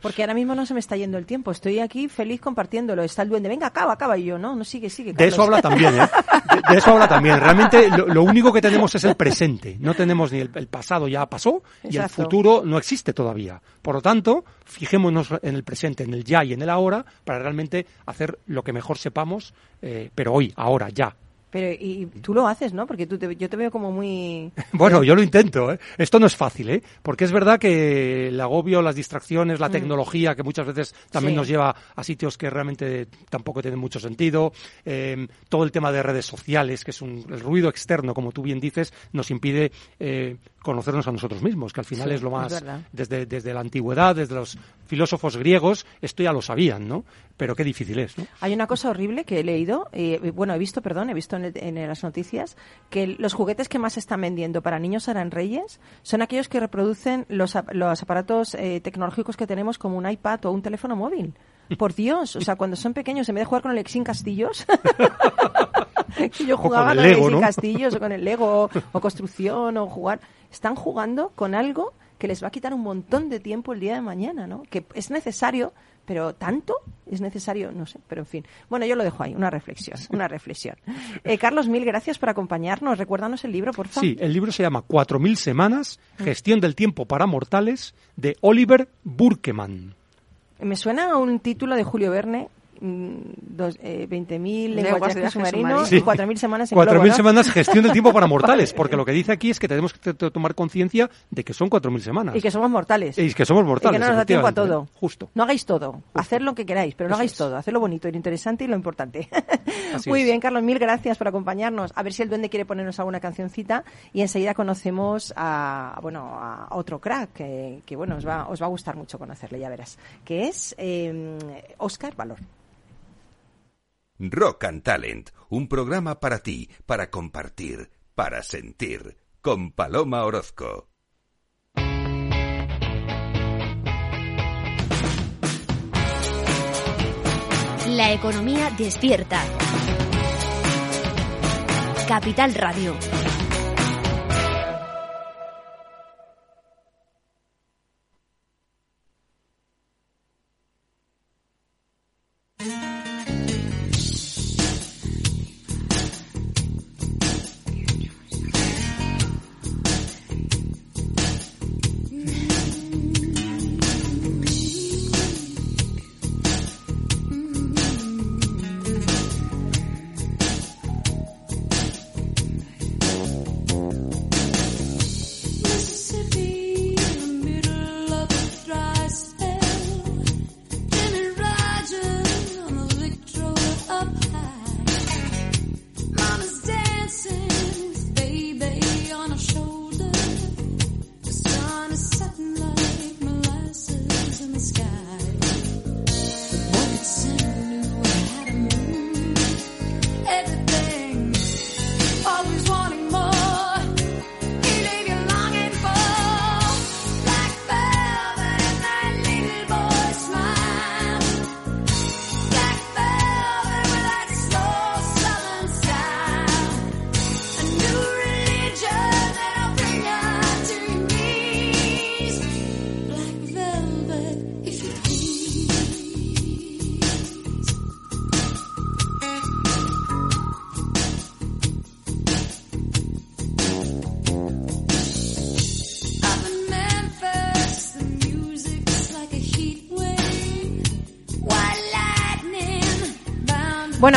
Porque ahora mismo no se me está yendo el tiempo. Estoy aquí feliz compartiéndolo. Está el duende. Venga, acaba, acaba. Y yo, no, no sigue, sigue. De eso habla también, ¿eh? De, de eso habla también. Realmente lo, lo único que tenemos es el presente. No tenemos ni el, el pasado ya pasó y el futuro no existe todavía. Por lo tanto, fijémonos en el presente, en el ya y en el ahora para realmente hacer lo que mejor sepamos, eh, pero hoy, ahora, ya. Pero y tú lo haces, ¿no? Porque tú te- yo te veo como muy... Bueno, yo lo intento, ¿eh? Esto no es fácil, ¿eh? Porque es verdad que el agobio, las distracciones, la tecnología, que muchas veces también Mm. Sí. nos lleva a sitios que realmente tampoco tienen mucho sentido, eh, todo el tema de redes sociales, que es un, el ruido externo, como tú bien dices, nos impide eh, conocernos a nosotros mismos, que al final Sí, es lo más, desde, desde la antigüedad, desde los filósofos griegos, esto ya lo sabían, ¿no? Pero qué difícil es, ¿no? Hay una cosa horrible que he leído, eh, bueno, he visto, perdón, he visto en, el- en las noticias, que los juguetes que más se están vendiendo para niños en Reyes son aquellos que reproducen los, los aparatos eh, tecnológicos que tenemos como un iPad o un teléfono móvil. Por Dios, o sea, cuando son pequeños, en vez de jugar con el Exin Castillos, que yo O con jugaba con el Lego, Exin ¿no? Castillos o con el Lego o construcción o jugar, están jugando con algo que les va a quitar un montón de tiempo el día de mañana, ¿no? Que es necesario, pero tanto es necesario, no sé, pero en fin. Bueno, yo lo dejo ahí, una reflexión, una reflexión. Eh, Carlos, mil gracias por acompañarnos. Recuérdanos el libro, por favor. Sí, el libro se llama 4.000 semanas, gestión del tiempo para mortales, de Oliver Burkeman. Me suena a un título de Julio Verne. Mm, dos- eh, 20.000 Lenguas lenguas de submarinos submarino. y 4.000 semanas en 4.000 globo, ¿no? semanas gestión del tiempo para mortales, porque lo que dice aquí es que tenemos que tomar conciencia de que son 4.000 semanas. Y que somos mortales. Y que somos mortales, Y que no nos da tiempo a todo. Justo. No hagáis todo. Haced lo que queráis, pero no Eso hagáis es. todo. Haced lo bonito, lo interesante y lo importante. Así Muy es. bien, Carlos, mil gracias por acompañarnos. A ver si el duende quiere ponernos alguna cancioncita y enseguida conocemos a, bueno, a otro crack que, que, bueno, os va, os va a gustar mucho conocerle, ya verás, que es eh, Oscar Valor. Rock and Talent, un programa para ti, para compartir, para sentir, con Paloma Orozco. La economía despierta. Capital Radio.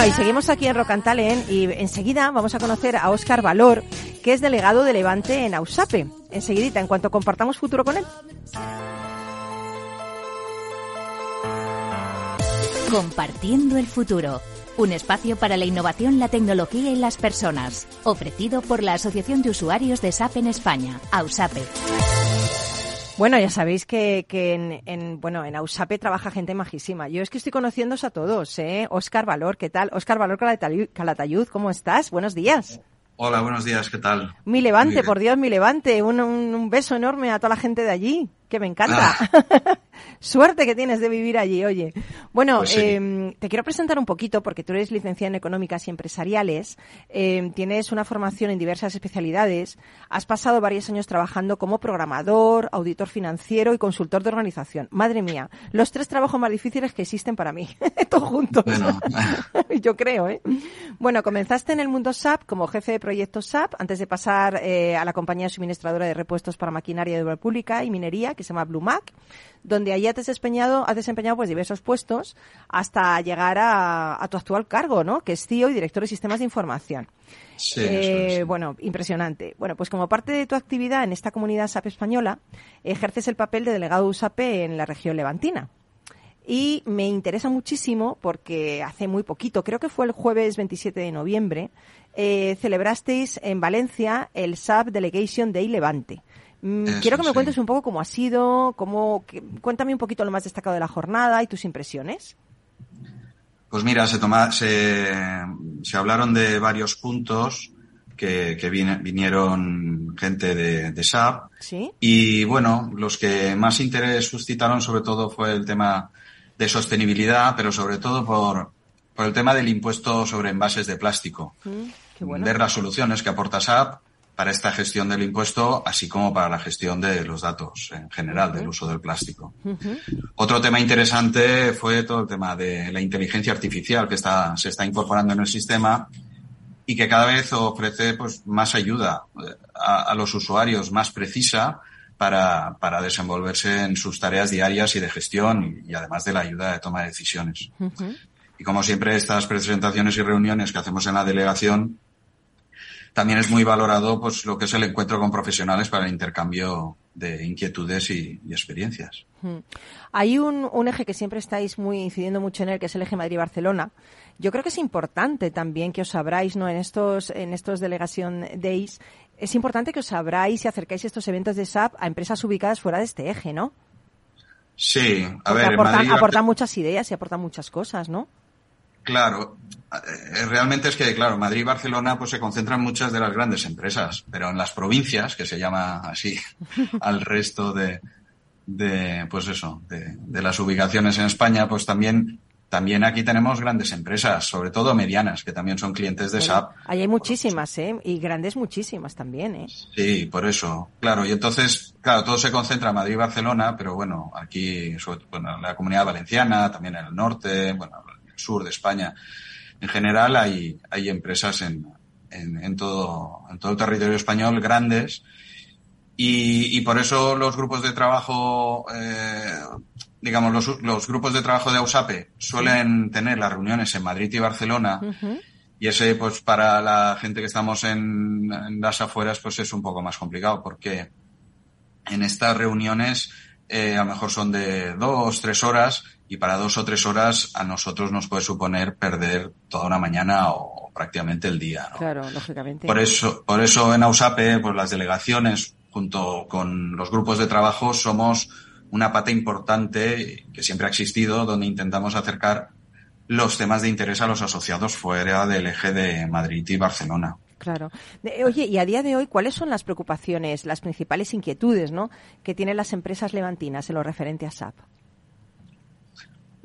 Y seguimos aquí en Talent y enseguida vamos a conocer a Óscar Valor, que es delegado de Levante en Ausape. Enseguidita, en cuanto compartamos futuro con él. Compartiendo el futuro. Un espacio para la innovación, la tecnología y las personas. Ofrecido por la Asociación de Usuarios de SAP en España, AUSAPE. Bueno, ya sabéis que, que en, en, bueno, en Ausape trabaja gente majísima. Yo es que estoy conociéndoos a todos, ¿eh? Óscar Valor, ¿qué tal? Óscar Valor Calatayud, ¿cómo estás? Buenos días. Hola, buenos días, ¿qué tal? Mi levante, por Dios, mi levante. Un, un- un beso enorme a toda la gente de allí, que me encanta. Suerte que tienes de vivir allí, oye. Bueno. Pues sí. eh, te quiero presentar un poquito porque tú eres licenciada en Económicas y Empresariales, eh, tienes una formación en diversas especialidades, has pasado varios años trabajando como programador, auditor financiero y consultor de organización. Madre mía, los tres trabajos más difíciles que existen para mí, todos juntos. Bueno, Yo creo, ¿eh? Bueno, comenzaste en el mundo SAP como jefe de proyectos SAP antes de pasar eh, a la compañía suministradora de repuestos para maquinaria de obra pública y minería que se llama Blumac, donde allí has desempeñado, has desempeñado pues diversos puestos hasta llegar a, a tu actual cargo, ¿no? Que es CEO y director de sistemas de información. sí, Eh, eso es. Bueno, impresionante. Bueno, pues como parte de tu actividad en esta comunidad SAP española, ejerces el papel de delegado de USAP en la región levantina. Y me interesa muchísimo porque hace muy poquito, creo que fue el jueves 27 de noviembre, eh, celebrasteis en Valencia el SAP Delegation Day Levante. Mm, Eso, Quiero que me sí. cuentes un poco cómo ha sido, cómo, que- cuéntame un poquito lo más destacado de la jornada y tus impresiones. Pues mira, se, toma, se, se hablaron de varios puntos que, que vine- vinieron gente de, de SAP ¿Sí? y bueno, los que más interés suscitaron sobre todo fue el tema de sostenibilidad, pero sobre todo por, por el tema del impuesto sobre envases de plástico. Mm, qué bueno. Ver las soluciones que aporta SAP para esta gestión del impuesto, así como para la gestión de los datos en general del uso del plástico. Otro tema interesante fue todo el tema de la inteligencia artificial que está, se está incorporando en el sistema y que cada vez ofrece pues, más ayuda eh, a, a los usuarios, más precisa para, para desenvolverse en sus tareas diarias y de gestión y, y además de la ayuda de toma de decisiones. Y como siempre, estas presentaciones y reuniones que hacemos en la delegación, también es muy valorado pues lo que es el encuentro con profesionales para el intercambio de inquietudes y- y experiencias. Hay un, un eje que siempre estáis muy incidiendo mucho en él, que es el eje Madrid-Barcelona. Yo creo que es importante también que os abráis, ¿no? En estos, en estos Delegation Days, es importante que os abráis y acercáis estos eventos de SAP a empresas ubicadas fuera de este eje, ¿no? Sí, a Porque ver, aportan, Madrid, aportan muchas ideas y aportan muchas cosas, ¿no? Claro, eh, realmente es que, claro, Madrid y Barcelona pues se concentran muchas de las grandes empresas, pero en las provincias, que se llama así al resto de, de pues eso, de, de las ubicaciones en España, pues también también aquí tenemos grandes empresas, sobre todo medianas, que también son clientes de SAP. Ahí hay muchísimas, ¿eh? Y grandes muchísimas también, ¿eh? Sí, por eso, claro. Y entonces, claro, todo se concentra en Madrid y Barcelona, pero bueno, aquí, bueno, en la comunidad valenciana, también en el norte, bueno, sur de España. En general hay, hay empresas en, en, en todo, en todo el territorio español grandes y, y por eso los grupos de trabajo, eh, digamos, los, los grupos de trabajo de AUSAPE suelen tener las reuniones en Madrid y Barcelona. Y ese, pues para la gente que estamos en, en las afueras, pues es un poco más complicado porque en estas reuniones eh, a lo mejor son de dos, tres horas y para dos o tres horas a nosotros nos puede suponer perder toda una mañana o prácticamente el día. ¿no? Claro, lógicamente. Por eso, por eso en AUSAPE, pues las delegaciones junto con los grupos de trabajo somos una pata importante que siempre ha existido donde intentamos acercar los temas de interés a los asociados fuera del eje de Madrid y Barcelona. Claro. Oye, y a día de hoy, ¿cuáles son las preocupaciones, las principales inquietudes, ¿no? que tienen las empresas levantinas en lo referente a SAP?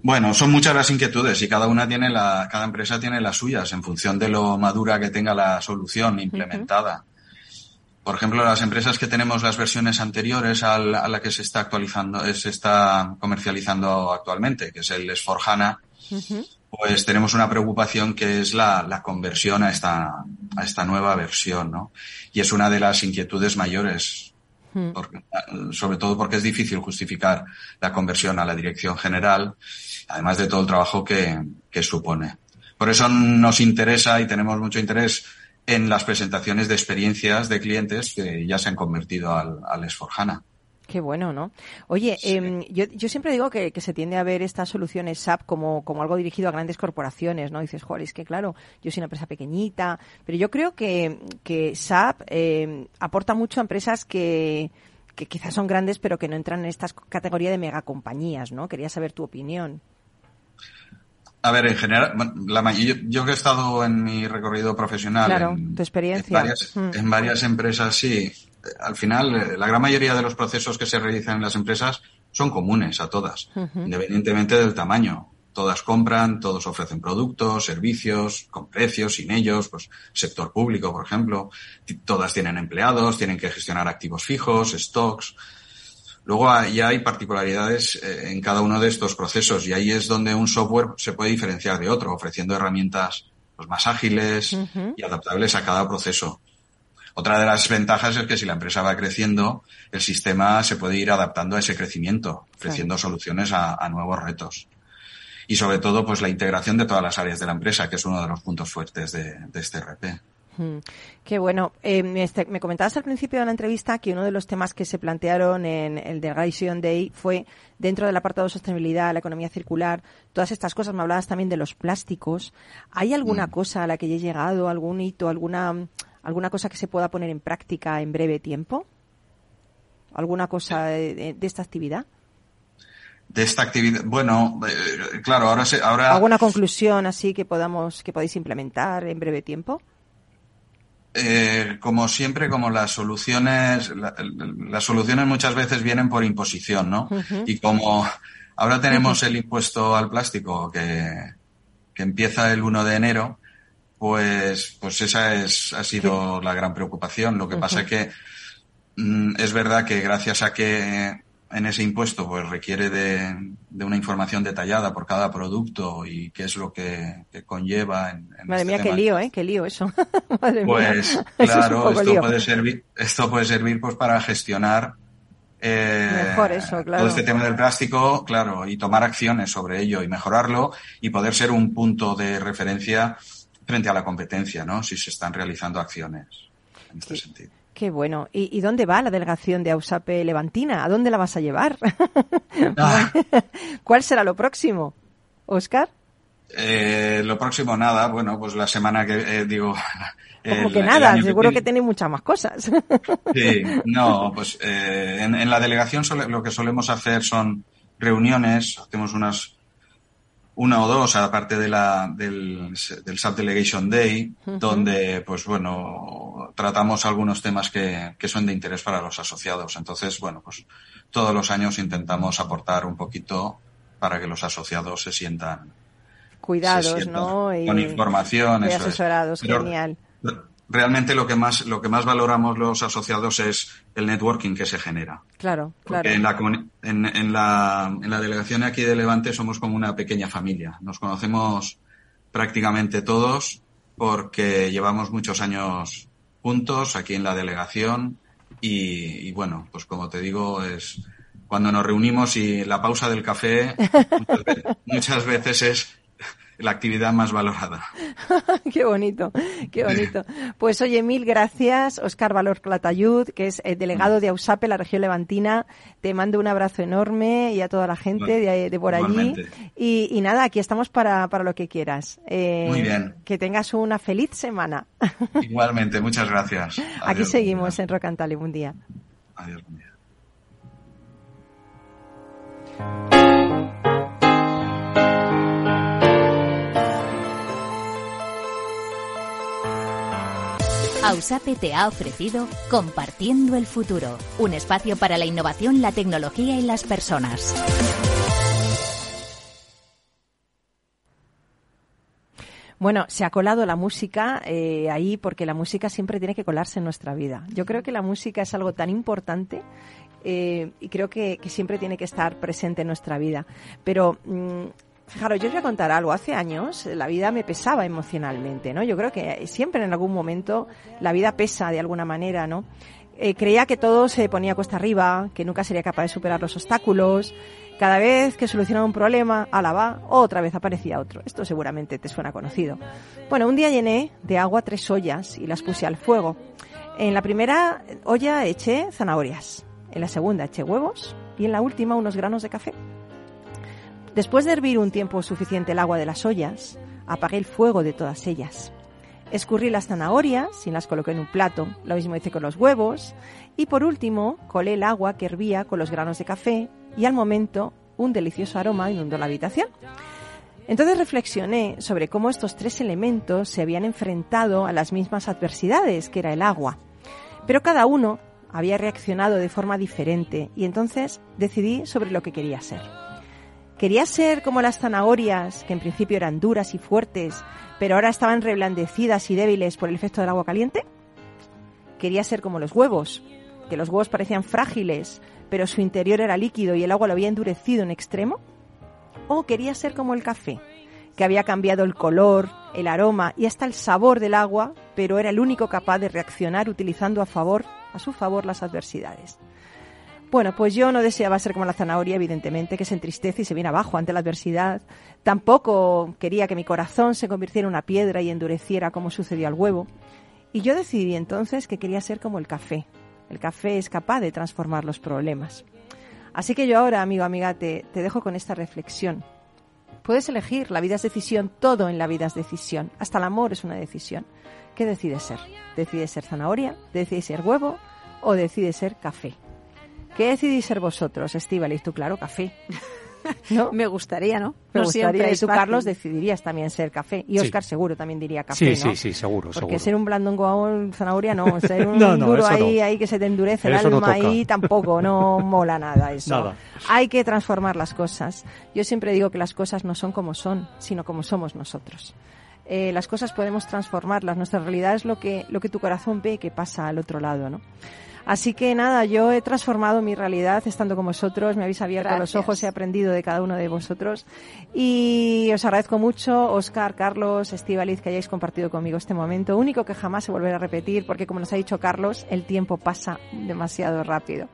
Bueno, son muchas las inquietudes y cada una tiene la, cada empresa tiene las suyas en función de lo madura que tenga la solución implementada. Por ejemplo, las empresas que tenemos las versiones anteriores a la que se está actualizando, eh, se está comercializando actualmente, que es el S4HANA, Ujú. pues tenemos una preocupación que es la, la conversión a esta, a esta nueva versión, ¿no? Y es una de las inquietudes mayores, porque- sobre todo porque es difícil justificar la conversión a la dirección general, además de todo el trabajo que, que supone. Por eso nos interesa y tenemos mucho interés en las presentaciones de experiencias de clientes que ya se han convertido al, al S4HANA. Qué bueno, ¿no? Oye, em, yo, yo siempre digo que, que se tiende a ver estas soluciones SAP como, como algo dirigido a grandes corporaciones, ¿no? Dices, joder, es que claro, yo soy una empresa pequeñita, pero yo creo que, que SAP em, aporta mucho a empresas que, que quizás son grandes, pero que no entran en esta categoría de megacompañías, ¿no? Quería saber tu opinión. A ver, en general, la, yo, yo que he estado en mi recorrido profesional Claro, en, tu experiencia. en varias, Mm. en varias empresas, sí. Al final, eh, la gran mayoría de los procesos que se realizan en las empresas son comunes a todas, independientemente del tamaño. Todas compran, todos ofrecen productos, servicios, con precios, sin ellos, pues sector público, por ejemplo. Todas tienen empleados, tienen que gestionar activos fijos, stocks. Luego hay- ya hay particularidades eh, en cada uno de estos procesos y ahí es donde un software se puede diferenciar de otro, ofreciendo herramientas pues, más ágiles y adaptables a cada proceso. Otra de las ventajas es que si la empresa va creciendo, el sistema se puede ir adaptando a ese crecimiento, ofreciendo soluciones a, a nuevos retos. Y sobre todo, pues la integración de todas las áreas de la empresa, que es uno de los puntos fuertes de, de este RP. Mm, Qué bueno. Eh, me, este- me comentabas al principio de la entrevista que uno de los temas que se plantearon en el Delegation Day fue dentro del apartado de sostenibilidad, la economía circular, todas estas cosas. Me hablabas también de los plásticos. ¿Hay alguna Mm. cosa a la que haya llegado, algún hito, alguna, alguna cosa que se pueda poner en práctica en breve tiempo? ¿Alguna cosa de, de- de esta actividad? De esta actividad, bueno, eh, claro, ahora se, ahora ¿Alguna conclusión así que podamos, que podáis implementar en breve tiempo? Eh, como siempre, como las soluciones, la- las soluciones muchas veces vienen por imposición, ¿no? Y como ahora tenemos el impuesto al plástico que, que empieza el 1 de enero, pues, pues esa es, ha sido la gran preocupación. Lo que pasa es que mm, es verdad que gracias a que en ese impuesto pues requiere de, de una información detallada por cada producto y qué es lo que, que conlleva en, en Madre este mía, qué tema. lío, ¿eh? Qué lío eso. Madre. Pues claro, esto lío. puede servir, esto puede servir pues para gestionar eh, Mejor eso, claro. todo este tema del plástico, claro, y tomar acciones sobre ello y mejorarlo y poder ser un punto de referencia frente a la competencia, ¿no? Si se están realizando acciones en este Sí. sentido. Qué bueno. ¿Y, y dónde va la delegación de Ausape Levantina? ¿A dónde la vas a llevar? Ah. ¿Cuál será lo próximo? ¿Oscar? Eh, lo próximo nada, bueno, pues la semana que eh, digo. Como el- que nada, seguro que, viene. tenéis muchas más cosas. Sí, no, pues eh, en, en la delegación sole- lo que solemos hacer son reuniones, hacemos unas una o dos, aparte de la, del, del Sub Delegation Day, donde, pues bueno, tratamos algunos temas que, que son de interés para los asociados. Entonces, bueno, pues todos los años intentamos aportar un poquito para que los asociados se sientan cuidados, se ¿no? Y- con información, y eso es. asesorados, Pero genial. Realmente lo que más lo que más valoramos los asociados es el networking que se genera. Claro, claro. Porque en la, en, en la, en la delegación aquí de Levante somos como una pequeña familia. Nos conocemos prácticamente todos porque llevamos muchos años juntos aquí en la delegación y, y bueno, pues como te digo, es cuando nos reunimos y la pausa del café muchas veces es la actividad más valorada. qué bonito, qué bonito. Pues oye, mil gracias, Oscar Valor Clatayud, que es el delegado de AUSAPE, la región levantina. Te mando un abrazo enorme y a toda la gente de, de por allí. Y, y nada, aquí estamos para, para lo que quieras. Eh, Muy bien. Que tengas una feliz semana. Igualmente, muchas gracias. Aquí seguimos en Rocantale un día. Adiós. buen día. Ausape te ha ofrecido Compartiendo el Futuro, un espacio para la innovación, la tecnología y las personas. Bueno, se ha colado la música eh, ahí porque la música siempre tiene que colarse en nuestra vida. Yo creo que la música es algo tan importante eh, y creo que, siempre tiene que estar presente en nuestra vida. Pero, mm, fijaros, yo os voy a contar algo. Hace años eh, la vida me pesaba emocionalmente, ¿no? Yo creo que siempre en algún momento la vida pesa de alguna manera, ¿no? Eh, creía que todo se ponía cuesta arriba, que nunca sería capaz de superar los obstáculos. Cada vez que solucionaba un problema, ala va, otra vez aparecía otro. Esto seguramente te suena conocido. Bueno, un día llené de agua tres ollas y las puse al fuego. En la primera olla eché zanahorias, en la segunda eché huevos y en la última unos granos de café. Después de hervir un tiempo suficiente el agua de las ollas, apagué el fuego de todas ellas. Escurrí las zanahorias y las coloqué en un plato. Lo mismo hice con los huevos. Y por último, colé el agua que hervía con los granos de café y al momento un delicioso aroma inundó la habitación. Entonces reflexioné sobre cómo estos tres elementos se habían enfrentado a las mismas adversidades, que era el agua. Pero cada uno había reaccionado de forma diferente y entonces decidí sobre lo que quería ser. Quería ser como las zanahorias, que en principio eran duras y fuertes, pero ahora estaban reblandecidas y débiles por el efecto del agua caliente. Quería ser como los huevos, que los huevos parecían frágiles, pero su interior era líquido y el agua lo había endurecido en extremo. O quería ser como el café, que había cambiado el color, el aroma y hasta el sabor del agua, pero era el único capaz de reaccionar utilizando a favor, a su favor las adversidades. Bueno, pues yo no deseaba ser como la zanahoria, evidentemente, que se entristece y se viene abajo ante la adversidad. Tampoco quería que mi corazón se convirtiera en una piedra y endureciera como sucedió al huevo. Y yo decidí entonces que quería ser como el café. El café es capaz de transformar los problemas. Así que yo ahora, amigo, amiga, te, te dejo con esta reflexión. Puedes elegir, la vida es decisión, todo en la vida es decisión, hasta el amor es una decisión. ¿Qué decides ser? ¿Decides ser zanahoria? ¿Decides ser huevo? ¿O decides ser café? ¿Qué decidís ser vosotros, Estíbaliz? Tú, claro, café. ¿No? Me gustaría, ¿no? Me No gustaría. siempre Y tú, fácil. Carlos, decidirías también ser café. Y Sí. Oscar seguro también diría café, Sí, ¿no? sí, sí, seguro, Porque seguro. ser un blandongo zanahoria no, ser un No, no, duro ahí, ahí que se te endurece el Eso no alma toca. ahí tampoco, no mola nada eso. Nada. Hay que transformar las cosas. Yo siempre digo que las cosas no son como son, sino como somos nosotros. Eh, las cosas podemos transformarlas, nuestra realidad es lo que, lo que tu corazón ve que pasa al otro lado, ¿no? Así que nada, yo he transformado mi realidad estando con vosotros, me habéis abierto los ojos, he aprendido de cada uno de vosotros y os agradezco mucho, Oscar, Carlos, Estivaliz, que hayáis compartido conmigo este momento, único que jamás se volverá a repetir porque como nos ha dicho Carlos, el tiempo pasa demasiado rápido.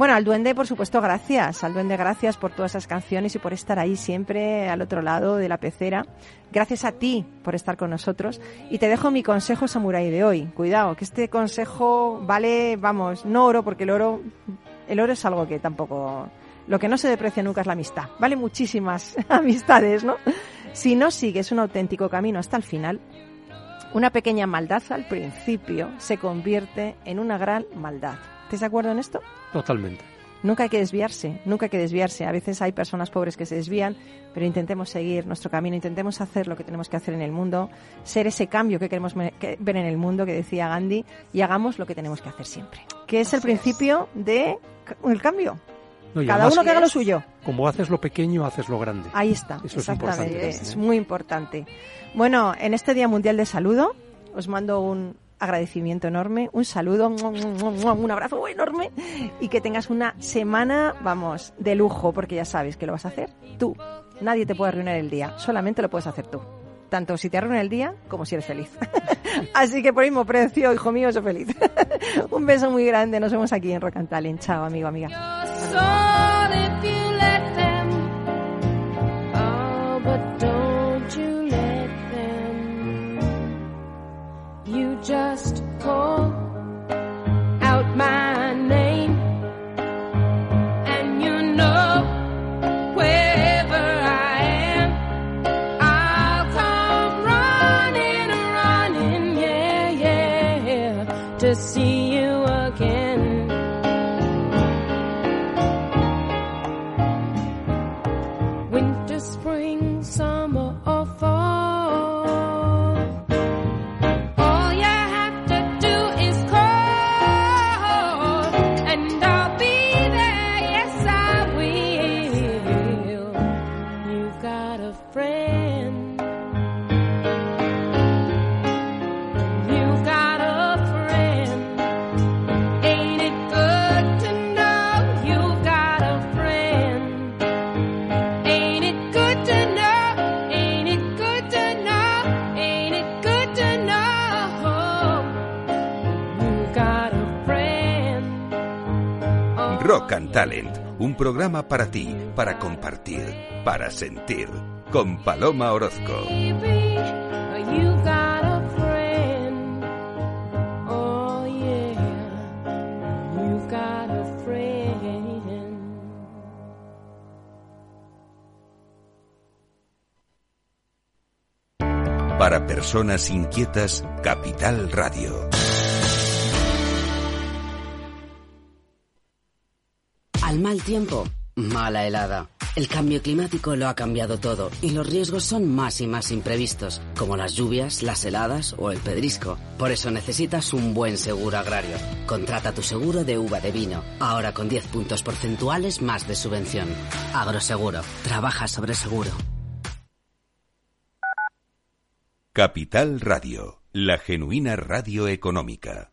Bueno, al duende, por supuesto, gracias. Al duende, gracias por todas esas canciones y por estar ahí siempre al otro lado de la pecera. Gracias a ti por estar con nosotros. Y te dejo mi consejo samurái de hoy. Cuidado, que este consejo vale, vamos, no oro, porque el oro, el oro es algo que tampoco, lo que no se deprecia nunca es la amistad. Vale muchísimas amistades, ¿no? Si no sigues un auténtico camino hasta el final, una pequeña maldad al principio se convierte en una gran maldad. ¿Estás de acuerdo en esto? Totalmente. Nunca hay que desviarse, nunca hay que desviarse. A veces hay personas pobres que se desvían, pero intentemos seguir nuestro camino, intentemos hacer lo que tenemos que hacer en el mundo, ser ese cambio que queremos ver en el mundo que decía Gandhi y hagamos lo que tenemos que hacer siempre. Que es el principio de el cambio. No, Cada además, uno que haga lo suyo. Como haces lo pequeño, haces lo grande. Ahí está, Eso es importante. Es, muy importante. Bueno, en este Día Mundial de Saludo os mando un agradecimiento enorme, un saludo, un abrazo enorme y que tengas una semana, vamos, de lujo, porque ya sabes que lo vas a hacer tú. Nadie te puede arruinar el día, solamente lo puedes hacer tú. Tanto si te arruina el día como si eres feliz. Así que por el mismo precio, hijo mío, soy feliz. un beso muy grande, nos vemos aquí en Rock and Talent. Chao, amigo, amiga. Just call out my name, and you know wherever I am, I'll come running, running, yeah, yeah, to see un programa para ti, para compartir, para sentir. Con Paloma Orozco. Oh. Para personas inquietas, Capital Radio. Mal tiempo, mala helada. El cambio climático lo ha cambiado todo y los riesgos son más y más imprevistos, como las lluvias, las heladas o el pedrisco. Por eso necesitas un buen seguro agrario. Contrata tu seguro de uva de vino, ahora con 10 puntos porcentuales más de subvención. Agroseguro, trabaja sobre seguro. Capital Radio, la genuina radio económica.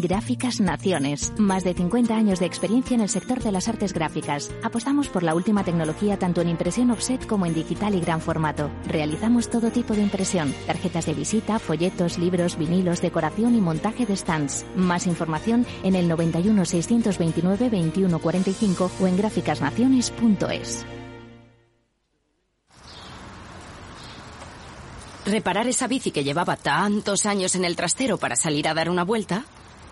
Gráficas Naciones. Más de 50 años de experiencia en el sector de las artes gráficas. Apostamos por la última tecnología tanto en impresión offset como en digital y gran formato. Realizamos todo tipo de impresión. Tarjetas de visita, folletos, libros, vinilos, decoración y montaje de stands. Más información en el 91 629 2145 o en gráficasnaciones.es. Reparar esa bici que llevaba tantos años en el trastero para salir a dar una vuelta